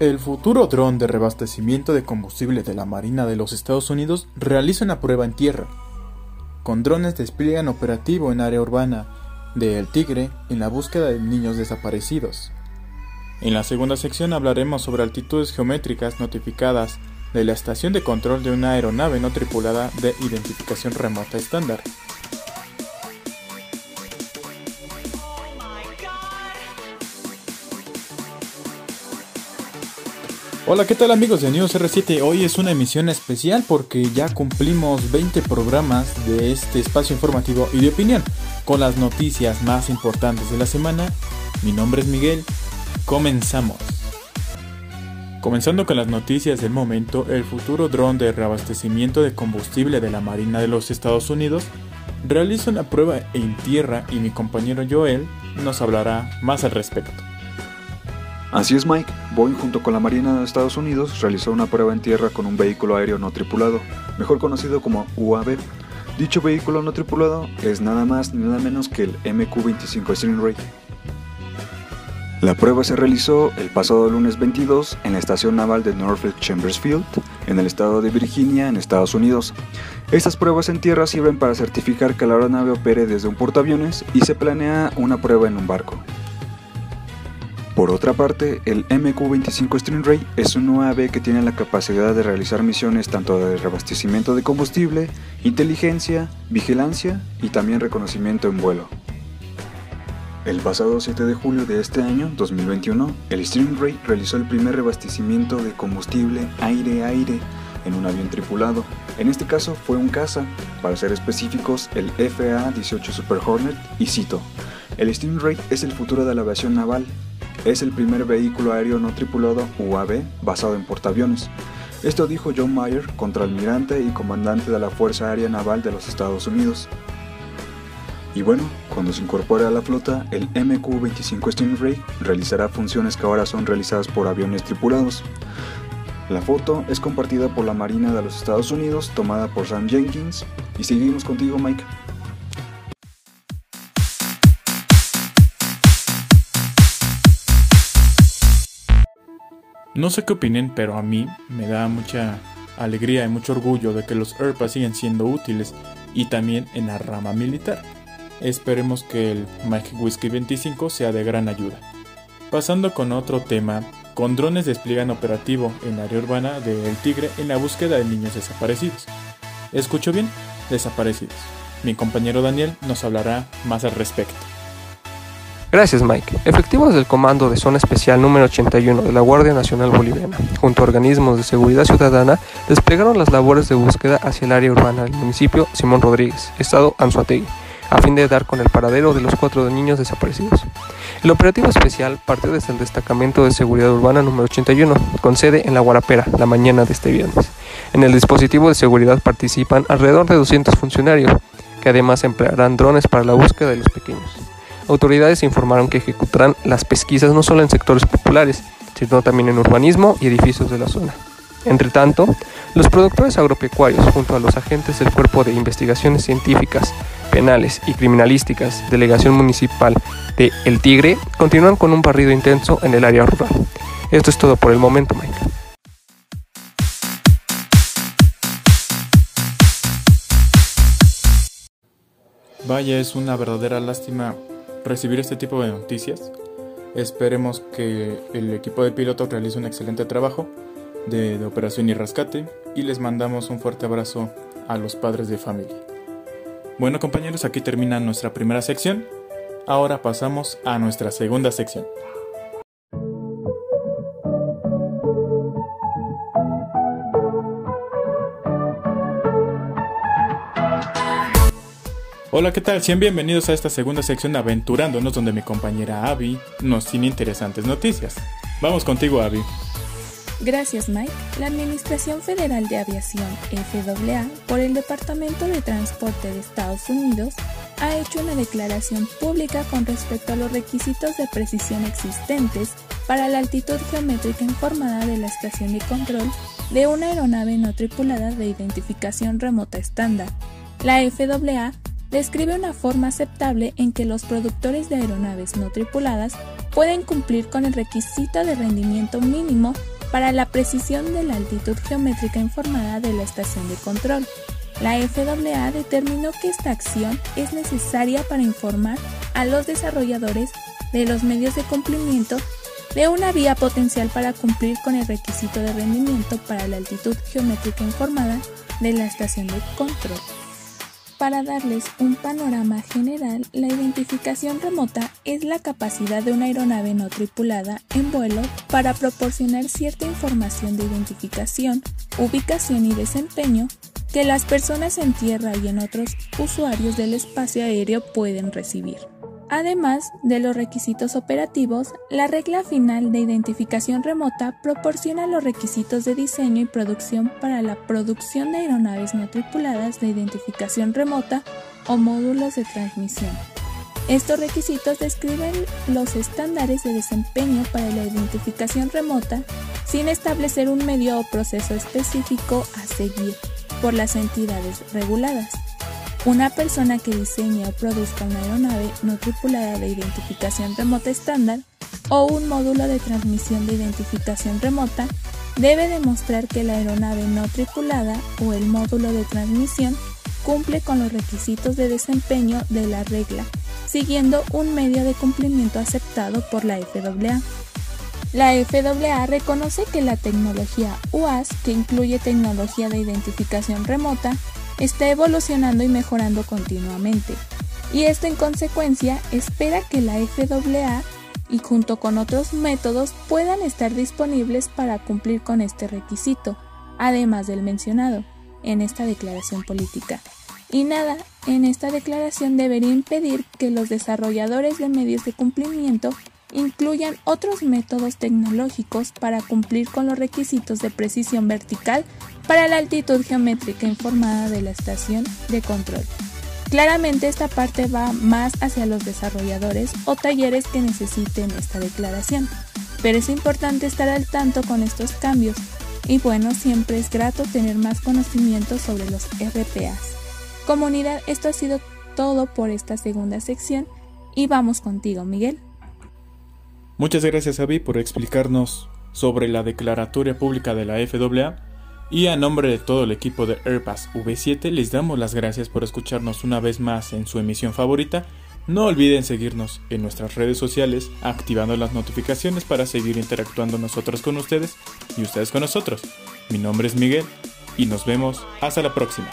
El futuro dron de reabastecimiento de combustible de la Marina de los Estados Unidos realiza una prueba en tierra. Con drones despliegan operativo en área urbana de El Tigre en la búsqueda de niños desaparecidos. En la segunda sección hablaremos sobre altitudes geométricas notificadas de la estación de control de una aeronave no tripulada de identificación remota estándar. Hola, ¿qué tal amigos de News R7? Hoy es una emisión especial porque ya cumplimos 20 programas de este espacio informativo y de opinión con las noticias más importantes de la semana. Mi nombre es Miguel, comenzamos. Comenzando con las noticias del momento, el futuro dron de reabastecimiento de combustible de la Marina de los Estados Unidos realiza una prueba en tierra y mi compañero Joel nos hablará más al respecto. Así es Mike, Boeing junto con la Marina de Estados Unidos realizó una prueba en tierra con un vehículo aéreo no tripulado, mejor conocido como UAV. Dicho vehículo no tripulado es nada más ni nada menos que el MQ-25 Stingray. La prueba se realizó el pasado lunes 22 en la estación naval de Norfolk Chambers Field, en el estado de Virginia, en Estados Unidos. Estas pruebas en tierra sirven para certificar que la aeronave opere desde un portaaviones y se planea una prueba en un barco. Por otra parte, el MQ-25 Stingray es un UAV que tiene la capacidad de realizar misiones tanto de reabastecimiento de combustible, inteligencia, vigilancia y también reconocimiento en vuelo. El pasado 7 de julio de este año, 2021, el Stingray realizó el primer reabastecimiento de combustible aire-aire en un avión tripulado. En este caso fue un caza, para ser específicos, el FA-18 Super Hornet y cito. El Stingray es el futuro de la aviación naval es el primer vehículo aéreo no tripulado UAV basado en portaaviones. Esto dijo John Mayer, contraalmirante y comandante de la Fuerza Aérea Naval de los Estados Unidos. Y bueno, cuando se incorpore a la flota, el MQ-25 Stingray realizará funciones que ahora son realizadas por aviones tripulados. La foto es compartida por la Marina de los Estados Unidos, tomada por Sam Jenkins. Y seguimos contigo, Mike. No sé qué opinen, pero a mí me da mucha alegría y mucho orgullo de que los ERPA siguen siendo útiles y también en la rama militar. Esperemos que el Mike Whiskey 25 sea de gran ayuda. Pasando con otro tema, con drones despliegan operativo en área urbana de El Tigre en la búsqueda de niños desaparecidos. ¿Escucho bien? Desaparecidos. Mi compañero Daniel nos hablará más al respecto. Gracias Mike. Efectivos del Comando de Zona Especial número 81 de la Guardia Nacional Boliviana, junto a organismos de seguridad ciudadana, desplegaron las labores de búsqueda hacia el área urbana del municipio Simón Rodríguez, estado Anzuategui, a fin de dar con el paradero de los cuatro niños desaparecidos. El operativo especial partió desde el Destacamento de Seguridad Urbana número 81, con sede en La Guarapera, la mañana de este viernes. En el dispositivo de seguridad participan alrededor de 200 funcionarios, que además emplearán drones para la búsqueda de los pequeños. Autoridades informaron que ejecutarán las pesquisas no solo en sectores populares, sino también en urbanismo y edificios de la zona. Entre tanto, los productores agropecuarios, junto a los agentes del Cuerpo de Investigaciones Científicas, Penales y Criminalísticas, Delegación Municipal de El Tigre, continúan con un barrido intenso en el área rural. Esto es todo por el momento, Mike. Vaya, es una verdadera lástima recibir este tipo de noticias. Esperemos que el equipo de pilotos realice un excelente trabajo de, de, operación y rescate y les mandamos un fuerte abrazo a los padres de familia. Bueno compañeros, aquí termina nuestra primera sección. Ahora pasamos a nuestra segunda sección. Hola, ¿qué tal? Sean bienvenidos a esta segunda sección de Aventurándonos, donde mi compañera Abby nos tiene interesantes noticias. Vamos contigo, Abby. Gracias, Mike. La Administración Federal de Aviación, FAA, por el Departamento de Transporte de Estados Unidos, ha hecho una declaración pública con respecto a los requisitos de precisión existentes para la altitud geométrica informada de la estación de control de una aeronave no tripulada de identificación remota estándar. La FAA describe una forma aceptable en que los productores de aeronaves no tripuladas pueden cumplir con el requisito de rendimiento mínimo para la precisión de la altitud geométrica informada de la estación de control. La FAA determinó que esta acción es necesaria para informar a los desarrolladores de los medios de cumplimiento de una vía potencial para cumplir con el requisito de rendimiento para la altitud geométrica informada de la estación de control. Para darles un panorama general, la identificación remota es la capacidad de una aeronave no tripulada en vuelo para proporcionar cierta información de identificación, ubicación y desempeño que las personas en tierra y en otros usuarios del espacio aéreo pueden recibir. Además de los requisitos operativos, la regla final de identificación remota proporciona los requisitos de diseño y producción para la producción de aeronaves no tripuladas de identificación remota o módulos de transmisión. Estos requisitos describen los estándares de desempeño para la identificación remota sin establecer un medio o proceso específico a seguir por las entidades reguladas. Una persona que diseñe o produzca una aeronave no tripulada de identificación remota estándar o un módulo de transmisión de identificación remota debe demostrar que la aeronave no tripulada o el módulo de transmisión cumple con los requisitos de desempeño de la regla, siguiendo un medio de cumplimiento aceptado por la FAA. La FAA reconoce que la tecnología UAS, que incluye tecnología de identificación remota, está evolucionando y mejorando continuamente, y esto en consecuencia espera que la FAA y junto con otros métodos puedan estar disponibles para cumplir con este requisito, además del mencionado, en esta declaración política. Y nada, en esta declaración debería impedir que los desarrolladores de medios de cumplimiento incluyan otros métodos tecnológicos para cumplir con los requisitos de precisión vertical para la altitud geométrica informada de la estación de control. Claramente esta parte va más hacia los desarrolladores o talleres que necesiten esta declaración, pero es importante estar al tanto con estos cambios y bueno, siempre es grato tener más conocimiento sobre los RPAs. Comunidad, esto ha sido todo por esta segunda sección y vamos contigo, Miguel. Muchas gracias, Avi, por explicarnos sobre la declaratoria pública de la FAA y a nombre de todo el equipo de Airpass V7 les damos las gracias por escucharnos una vez más en su emisión favorita. No olviden seguirnos en nuestras redes sociales, activando las notificaciones para seguir interactuando nosotros con ustedes y ustedes con nosotros. Mi nombre es Miguel y nos vemos hasta la próxima.